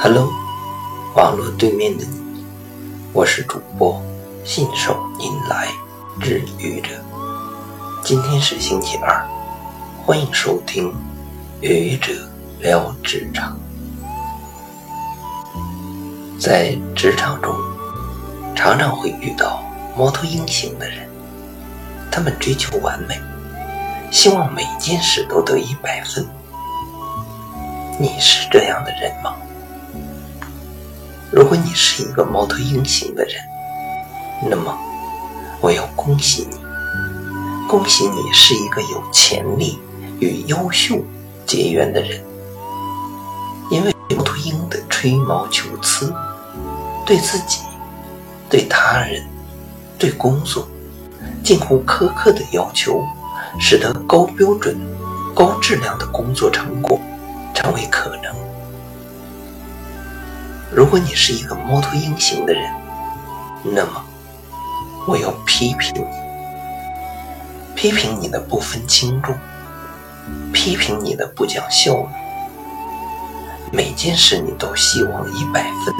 Hello，网络对面的你，我是主播信手拈来治愈者。今天是星期二，欢迎收听愚者聊职场。在职场中，常常会遇到猫头鹰型的人，他们追求完美，希望每件事都得一百分。你是这样的人吗？如果你是一个猫头鹰型的人，那么我要恭喜你，恭喜你是一个有潜力与优秀结缘的人。因为猫头鹰的吹毛求疵，对自己、对他人、对工作近乎苛刻的要求，使得高标准、高质量的工作成果成为可能。如果你是一个猫头鹰型的人，那么我要批评你，批评你的不分轻重，批评你的不讲效率。每件事你都希望一百分，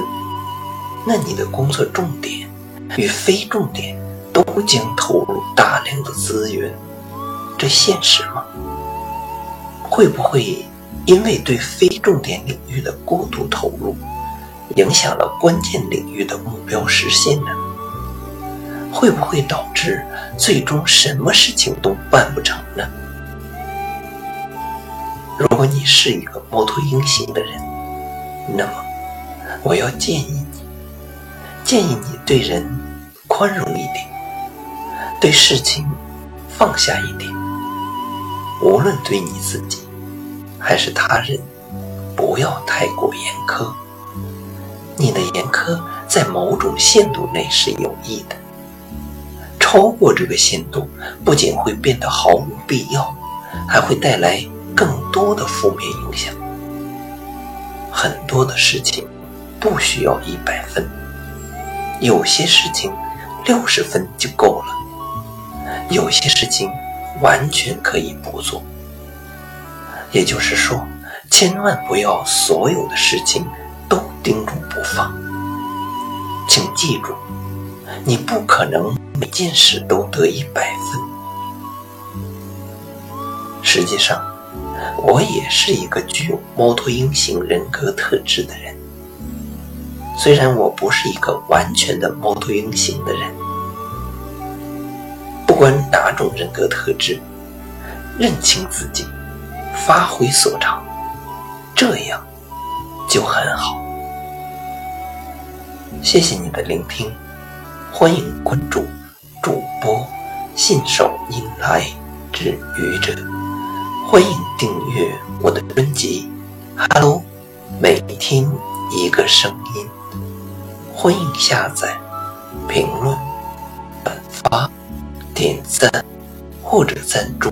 那你的工作重点与非重点都将投入大量的资源，这现实吗？会不会因为对非重点领域的过度投入？影响了关键领域的目标实现呢？会不会导致最终什么事情都办不成呢？如果你是一个猫头鹰型的人，那么我要建议你，建议你对人宽容一点，对事情放下一点，无论对你自己还是他人，不要太过严苛。你的严苛在某种限度内是有益的，超过这个限度，不仅会变得毫无必要，还会带来更多的负面影响。很多的事情不需要一百分，有些事情六十分就够了，有些事情完全可以不做。也就是说，千万不要所有的事情。都盯住不放，请记住，你不可能每件事都得一百分。实际上，我也是一个具有猫头鹰型人格特质的人。虽然我不是一个完全的猫头鹰型的人，不管哪种人格特质，认清自己，发挥所长，这样。就很好，谢谢你的聆听，欢迎关注主播信手拈来之愚者，欢迎订阅我的专辑，Hello，每天一个声音，欢迎下载、评论、转发、点赞或者赞助。